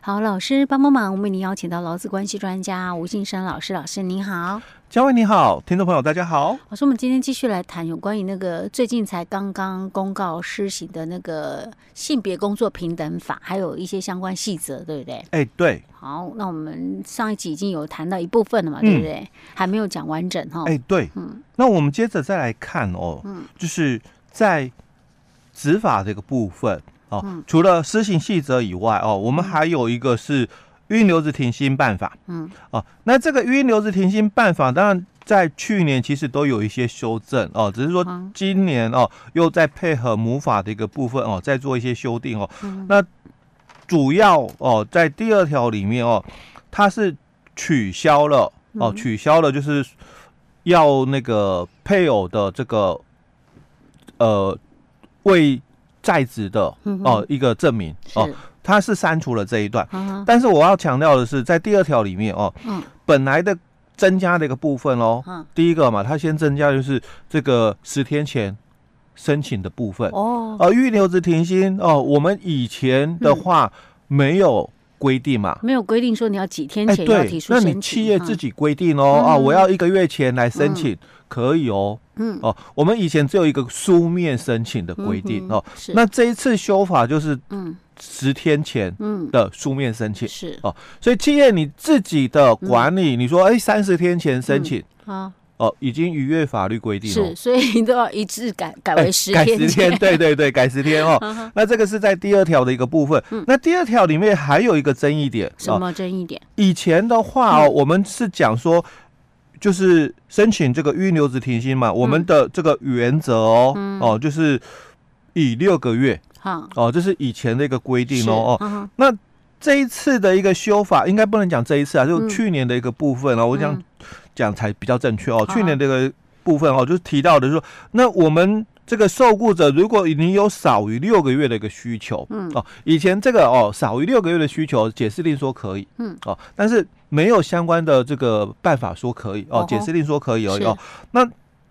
好，老师帮帮忙，我们为您邀请到劳资关系专家吴信生老师，老师您好。嘉惠你好，听众朋友大家好。老师，我们今天继续来谈有关于那个最近才刚刚公告施行的那个性别工作平等法，还有一些相关细则，对不对？哎，对。好，那我们上一集已经有谈到一部分了嘛，对不对？嗯、还没有讲完整哈。哎，对。嗯。那我们接着再来看哦，嗯，就是在执法这个部分哦，嗯、除了施行细则以外哦，我们还有一个是。育婴留职停薪办法，嗯，哦，那这个育婴留职停薪办法，当然在去年其实都有一些修正哦，只是说今年哦又在配合母法的一个部分哦，再做一些修订哦。那主要哦在第二条里面哦，它是取消了哦，取消了就是要那个配偶的这个呃未在职的哦一个证明哦。他是删除了这一段，但是我要强调的是，在第二条里面哦，本来的增加的一个部分哦，第一个嘛，他先增加就是这个十天前申请的部分。哦，呃，预留职停薪哦，我们以前的话没有规定嘛，没有规定说你要几天前要提出申请，那你企业自己规定哦，啊，我要一个月前来申请可以哦，嗯。哦，我们以前只有一个书面申请的规定哦，那这一次修法就是嗯。十天前的书面申请、嗯、是。哦，所以企业你自己的管理，嗯、你说哎，三十天前申请、嗯、啊哦，已经逾越法律规定了，是，所以你都要一致改改为十天，改十天，对对对，改十天哦。那这个是在第二条的一个部分。嗯、那第二条里面还有一个争议点，什么争议点？以前的话哦，嗯、我们是讲说，就是申请这个预留职停薪嘛，嗯、我们的这个原则哦、嗯、哦，就是以六个月。好哦，这是以前的一个规定哦哦。嗯、那这一次的一个修法，应该不能讲这一次啊，就去年的一个部分哦。嗯、我想讲才比较正确哦。嗯、去年这个部分哦，就是提到的说，那我们这个受雇者，如果你有少于六个月的一个需求，嗯哦，以前这个哦少于六个月的需求，解释令说可以，嗯哦，但是没有相关的这个办法说可以哦，解释令说可以哦哦。那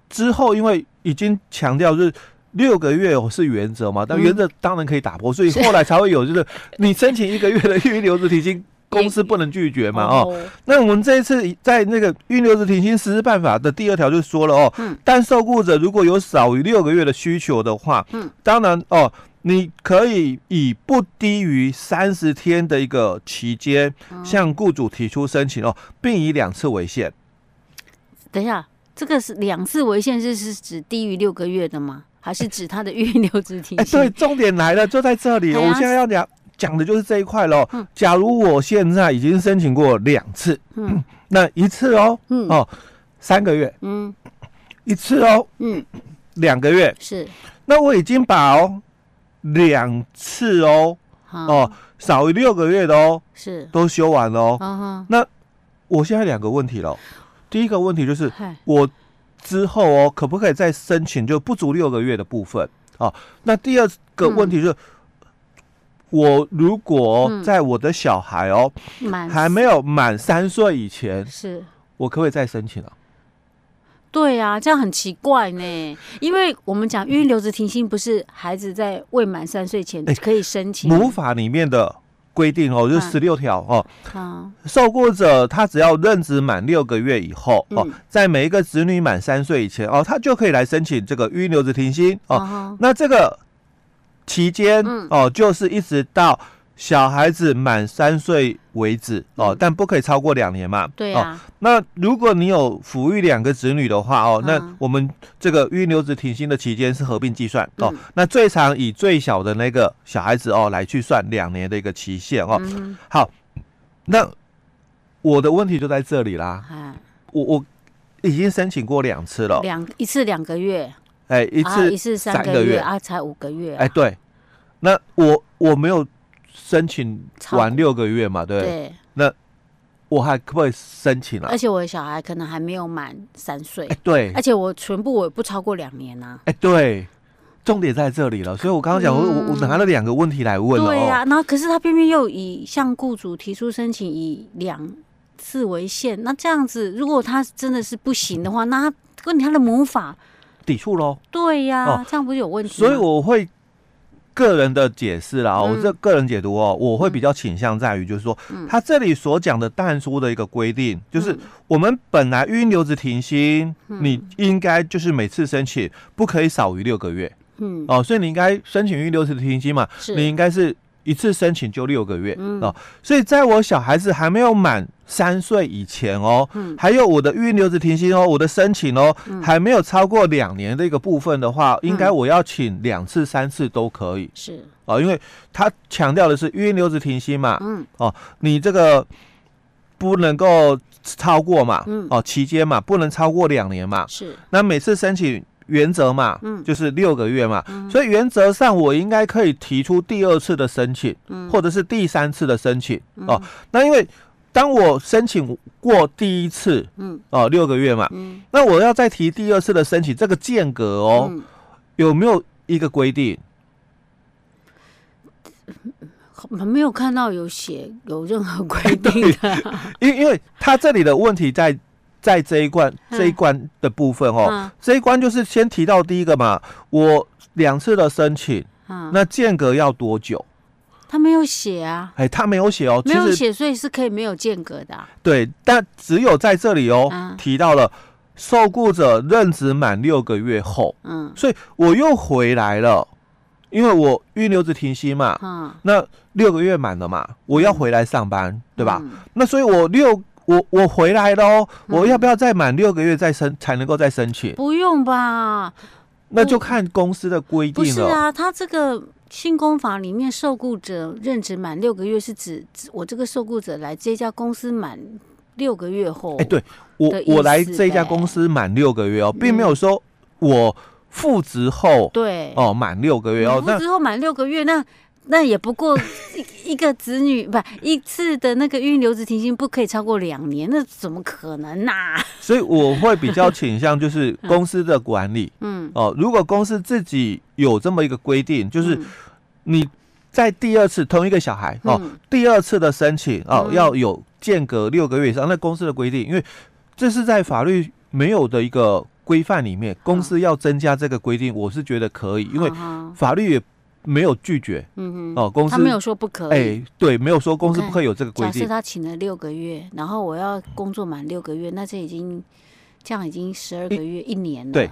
之后因为已经强调就是。六个月是原则嘛？但原则当然可以打破，所以后来才会有，就是 你申请一个月的预留职停薪，公司不能拒绝嘛？哦，那我们这一次在那个预留职停薪实施办法的第二条就说了哦，但受雇者如果有少于六个月的需求的话，嗯，当然哦，你可以以不低于三十天的一个期间向雇主提出申请哦，并以两次为限。等一下，这个是两次为限，是是指低于六个月的吗？还是指他的预留职停薪？哎，对，重点来了，就在这里。我现在要讲讲的就是这一块喽。假如我现在已经申请过两次，嗯，那一次哦，嗯哦，三个月，嗯，一次哦，嗯，两个月是。那我已经把哦两次哦哦少于六个月的哦是都修完了哦。那我现在两个问题了。第一个问题就是我。之后哦，可不可以再申请就不足六个月的部分啊？那第二个问题就是，嗯、我如果在我的小孩哦，满还没有满三岁以前，是我可不可以再申请啊？对啊，这样很奇怪呢，因为我们讲育婴留职停薪，不是孩子在未满三岁前可以申请母法里面的。规定哦，就十六条哦。好，受雇者他只要任职满六个月以后哦，在每一个子女满三岁以前哦，他就可以来申请这个育婴留职停薪哦。那这个期间哦，就是一直到。小孩子满三岁为止哦，但不可以超过两年嘛。对啊。那如果你有抚育两个子女的话哦，那我们这个育婴留子停薪的期间是合并计算哦。那最长以最小的那个小孩子哦来去算两年的一个期限哦。好，那我的问题就在这里啦。我我已经申请过两次了，两一次两个月，哎，一次一次三个月啊，才五个月。哎，对，那我我没有。申请完六个月嘛，对，对，那我还可不可以申请啊？而且我的小孩可能还没有满三岁，哎，对，而且我全部我不超过两年啊，哎，欸，对，重点在这里了，所以我刚刚讲，我我拿了两个问题来问了，对呀，啊，然后可是他偏偏又以向雇主提出申请以两次为限，那这样子，如果他真的是不行的话，那他问题他的母法抵触喽，对呀，啊，哦，这样不是有问题？所以我会。个人的解释啦，我这个人解读哦，我会比较倾向在于，就是说，他这里所讲的但书的一个规定，就是我们本来育婴留职停薪，你应该就是每次申请不可以少于六个月，嗯，哦，所以你应该申请育婴留职停薪嘛，你应该是。一次申请就六个月，嗯、哦，所以在我小孩子还没有满三岁以前哦，嗯、还有我的育婴留职停薪哦，我的申请哦，嗯、还没有超过两年的一个部分的话，嗯、应该我要请两次、三次都可以，是。哦，因为他强调的是育婴留职停薪嘛，嗯，哦，你这个不能够超过嘛，嗯，哦，期间嘛，不能超过两年嘛，是，那每次申请。原则嘛，嗯，就是六个月嘛，嗯，所以原则上我应该可以提出第二次的申请，嗯，或者是第三次的申请，哦，那因为当我申请过第一次，嗯，哦，六个月嘛，嗯，那我要再提第二次的申请，这个间隔哦，有没有一个规定？没有看到有写有任何规定的，因因为他这里的问题在。在这一关这一关的部分哦，嗯、这一关就是先提到第一个嘛，我两次的申请，嗯、那间隔要多久？他没有写啊，哎，他没有写哦，没有写，所以是可以没有间隔的、啊。对，但只有在这里哦，嗯、提到了受雇者任职满六个月后，嗯，所以我又回来了，因为我预留职停薪嘛，嗯，那六个月满了嘛，我要回来上班，嗯、对吧？嗯、那所以我六。我我回来了哦，我要不要再满六个月再申才能够再申请？不用吧，那就看公司的规定了。不是啊，他这个新工法里面，受雇者任职满六个月是指我这个受雇者来这家公司满六个月后。哎，对我我来这家公司满六个月哦，并没有说我复职后对哦满六个月哦，复职后满六个月那。那也不过一一个子女不一次的那个孕留职停薪不可以超过两年，那怎么可能呐、啊？所以我会比较倾向就是公司的管理，嗯。哦，如果公司自己有这么一个规定，就是你在第二次同一个小孩哦，第二次的申请哦要有间隔六个月以上，那公司的规定，因为这是在法律没有的一个规范里面，公司要增加这个规定，我是觉得可以，因为法律也。没有拒绝，嗯哼，哦，公司他没有说不可以，哎，对，没有说公司不可以有这个规定。假设他请了六个月，然后我要工作满六个月，那这已经这样已经十二个月一年了。对，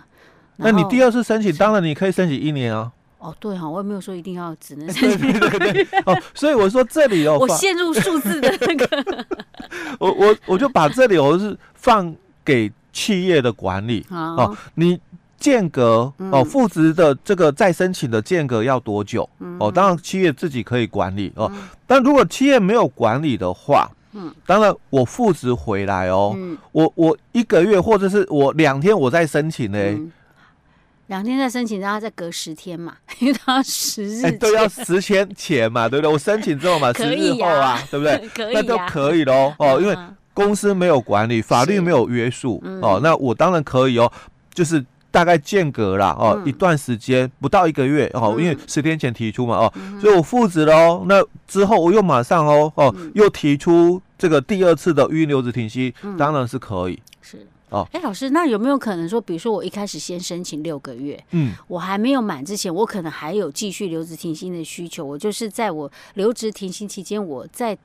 那你第二次申请，当然你可以申请一年啊。哦，对哈，我也没有说一定要只能申请六个月。哦，所以我说这里哦，我陷入数字的那个，我我我就把这里我是放给企业的管理哦，你。间隔哦，复职的这个再申请的间隔要多久？哦，当然企业自己可以管理哦。但如果企业没有管理的话，嗯，当然我复职回来哦，我我一个月或者是我两天我再申请呢，两天再申请，然后再隔十天嘛，因为他要十日都要十天前嘛，对不对？我申请之后嘛，十日后啊，对不对？可以，那都可以喽哦，因为公司没有管理，法律没有约束哦，那我当然可以哦，就是。大概间隔啦，哦，嗯、一段时间不到一个月哦，因为十天前提出嘛哦，嗯、所以我复职了哦，那之后我又马上哦哦，嗯、又提出这个第二次的预留职停薪，嗯、当然是可以。是。哦，哎，老师，那有没有可能说，比如说我一开始先申请六个月，嗯，我还没有满之前，我可能还有继续留职停薪的需求，我就是在我留职停薪期间，我再。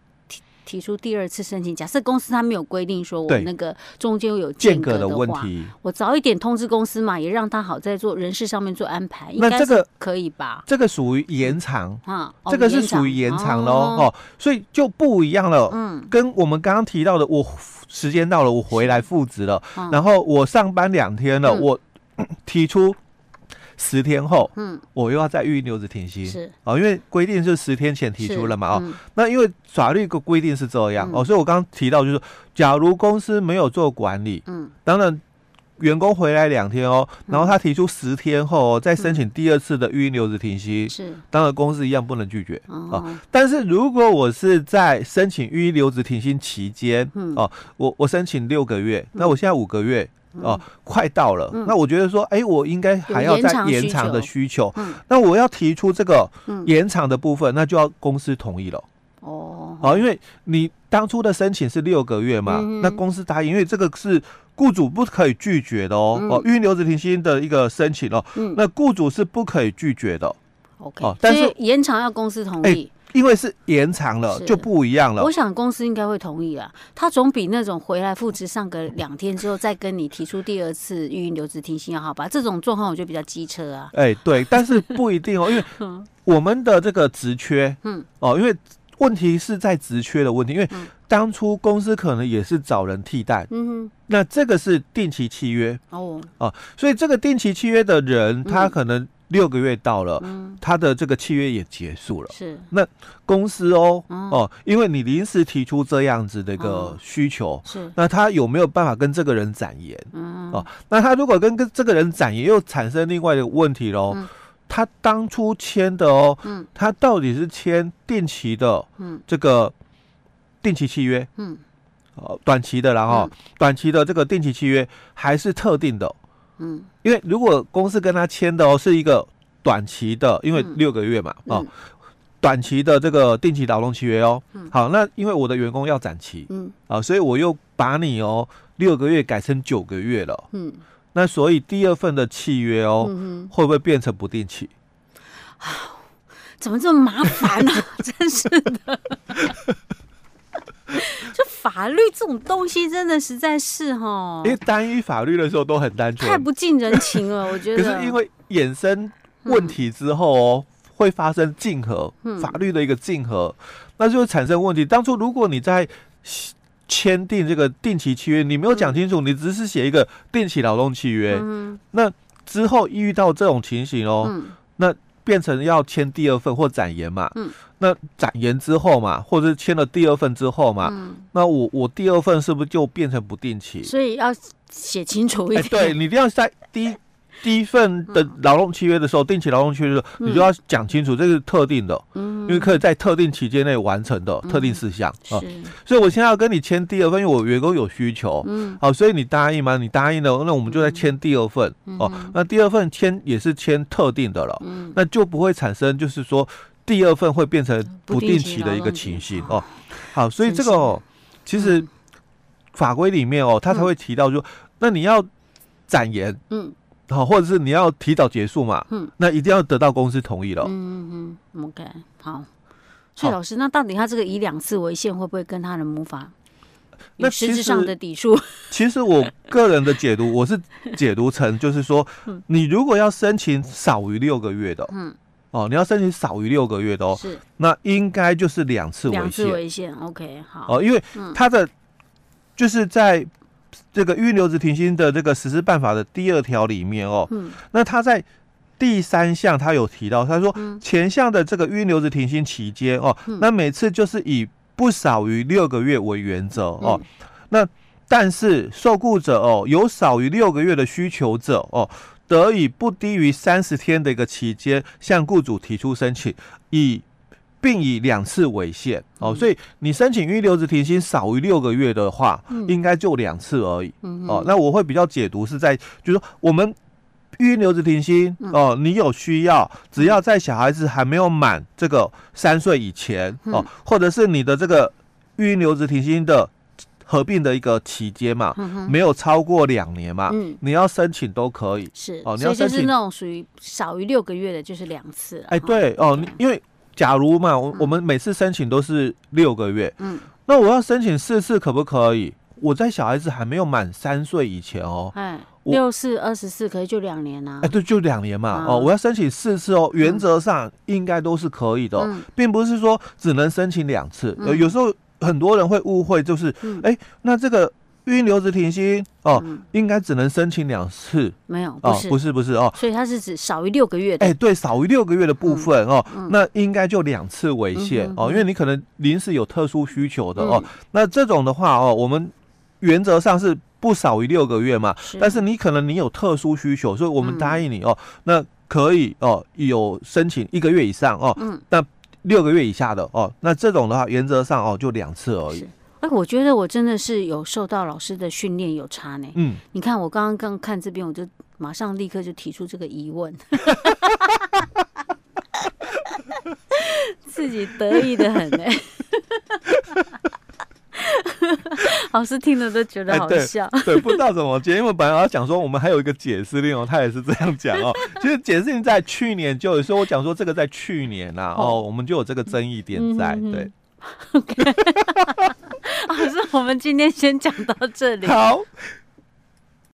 提出第二次申请，假设公司他没有规定说我那个中间有间隔的问题我早一点通知公司嘛，也让他好在做人事上面做安排。那这个可以吧？这个属于延长啊，这个是属于延长喽哦，所以就不一样了。嗯，跟我们刚刚提到的，我时间到了，我回来复职了，然后我上班两天了，我 提出。十天后，嗯，我又要再育婴留职停薪，是。哦，因为规定是十天前提出了嘛，哦，那因为法律个规定是这样哦，所以我刚刚提到就是，假如公司没有做管理，嗯，当然员工回来两天哦，然后他提出十天后再申请第二次的育婴留职停薪，是，当然公司一样不能拒绝哦，但是如果我是在申请育婴留职停薪期间，哦，我我申请六个月，那我现在五个月。哦，快到了，嗯、那我觉得说，哎、欸，我应该还要再延长的需求，嗯、那我要提出这个延长的部分，嗯、那就要公司同意了。哦，哦，因为你当初的申请是六个月嘛，嗯、那公司答应，因为这个是雇主不可以拒绝的哦。嗯、哦，育婴留职停薪的一个申请哦，嗯、那雇主是不可以拒绝的。OK，哦，但是延长要公司同意。因为是延长了，就不一样了。我想公司应该会同意啊，他总比那种回来复职上个两天之后再跟你提出第二次育婴留职停薪要好吧？这种状况我觉得比较机车啊。哎，对，但是不一定哦，因为 我们的这个职缺，嗯，哦，因为问题是在职缺的问题，因为当初公司可能也是找人替代，嗯哼，那这个是定期契约哦，哦，所以这个定期契约的人他可能。六个月到了，嗯、他的这个契约也结束了。是，那公司哦、嗯、哦，因为你临时提出这样子的一个需求，嗯、是，那他有没有办法跟这个人展延？嗯。哦，那他如果跟跟这个人展延，又产生另外一个问题喽。嗯、他当初签的哦，嗯，他到底是签定期的，嗯，这个定期契约，嗯，哦，短期的，然后、嗯、短期的这个定期契约还是特定的。嗯，因为如果公司跟他签的哦是一个短期的，因为六个月嘛，嗯、哦，短期的这个定期劳动契约哦，嗯、好，那因为我的员工要展期，嗯，啊，所以我又把你哦六个月改成九个月了，嗯，那所以第二份的契约哦，会不会变成不定期？啊，怎么这么麻烦呢、啊？真是的。就 法律这种东西，真的实在是哈，因为单一法律的时候都很单纯，太不近人情了。我觉得，可是因为衍生问题之后哦，嗯、会发生竞合，嗯、法律的一个竞合，那就会产生问题。当初如果你在签订这个定期契约，你没有讲清楚，嗯、你只是写一个定期劳动契约，嗯、那之后遇到这种情形哦，嗯、那。变成要签第二份或展延嘛？嗯，那展延之后嘛，或者是签了第二份之后嘛，嗯，那我我第二份是不是就变成不定期？所以要写清楚一点。欸、对，你一定要在第一。第一份的劳动契约的时候，定期劳动契约的时候，你就要讲清楚，这是特定的，因为可以在特定期间内完成的特定事项啊。所以我现在要跟你签第二份，因为我员工有需求，好，所以你答应吗？你答应了，那我们就在签第二份哦。那第二份签也是签特定的了，那就不会产生就是说第二份会变成不定期的一个情形哦。好，所以这个其实法规里面哦，他才会提到说，那你要展延，嗯。好，或者是你要提早结束嘛？嗯，那一定要得到公司同意了。嗯嗯 OK，好。所以老师，那到底他这个以两次为限，会不会跟他的母法那实质上的抵触？其实我个人的解读，我是解读成就是说，你如果要申请少于六个月的，嗯，哦，你要申请少于六个月的哦，是，那应该就是两次为限。两次为限，OK，好。哦，因为他的就是在。这个预留职停薪的这个实施办法的第二条里面哦，嗯，那他在第三项他有提到，他说前项的这个预留职停薪期间哦，那每次就是以不少于六个月为原则哦，那但是受雇者哦有少于六个月的需求者哦，得以不低于三十天的一个期间向雇主提出申请，以。并以两次为限。哦，所以你申请育婴留职停薪少于六个月的话，嗯、应该就两次而已。嗯、哦，那我会比较解读是在，就是说我们育婴留职停薪哦，你有需要，只要在小孩子还没有满这个三岁以前哦，或者是你的这个育婴留职停薪的合并的一个期间嘛，没有超过两年嘛，嗯、你要申请都可以。是哦，你要申请那种属于少于六个月的，就是两次。哎，对哦，因为。假如嘛，我我们每次申请都是六个月，嗯，那我要申请四次可不可以？我在小孩子还没有满三岁以前哦，哎，六四二十四可以就两年啊，哎，对，就两年嘛，哦，我要申请四次哦，原则上应该都是可以的，并不是说只能申请两次，有有时候很多人会误会，就是，哎，那这个。育婴留职停薪哦，嗯、应该只能申请两次，没有，不是，哦、不是，不是哦，所以它是指少于六个月的，哎、欸，对，少于六个月的部分、嗯、哦，嗯、那应该就两次为限、嗯、哦，因为你可能临时有特殊需求的哦，嗯、那这种的话哦，我们原则上是不少于六个月嘛，是。但是你可能你有特殊需求，所以我们答应你哦，嗯、那可以哦，有申请一个月以上哦，嗯，那六个月以下的哦，那这种的话原则上哦就两次而已。哎，我觉得我真的是有受到老师的训练有差呢。嗯，你看我刚刚刚看这边，我就马上立刻就提出这个疑问，自己得意的很呢。老师听了都觉得好笑。对，不知道怎么，解因为本来要讲说，我们还有一个解释令哦，他也是这样讲哦。其实解释令在去年就有说，我讲说这个在去年呐，哦，我们就有这个争议点在。对。可是，我们今天先讲到这里。好。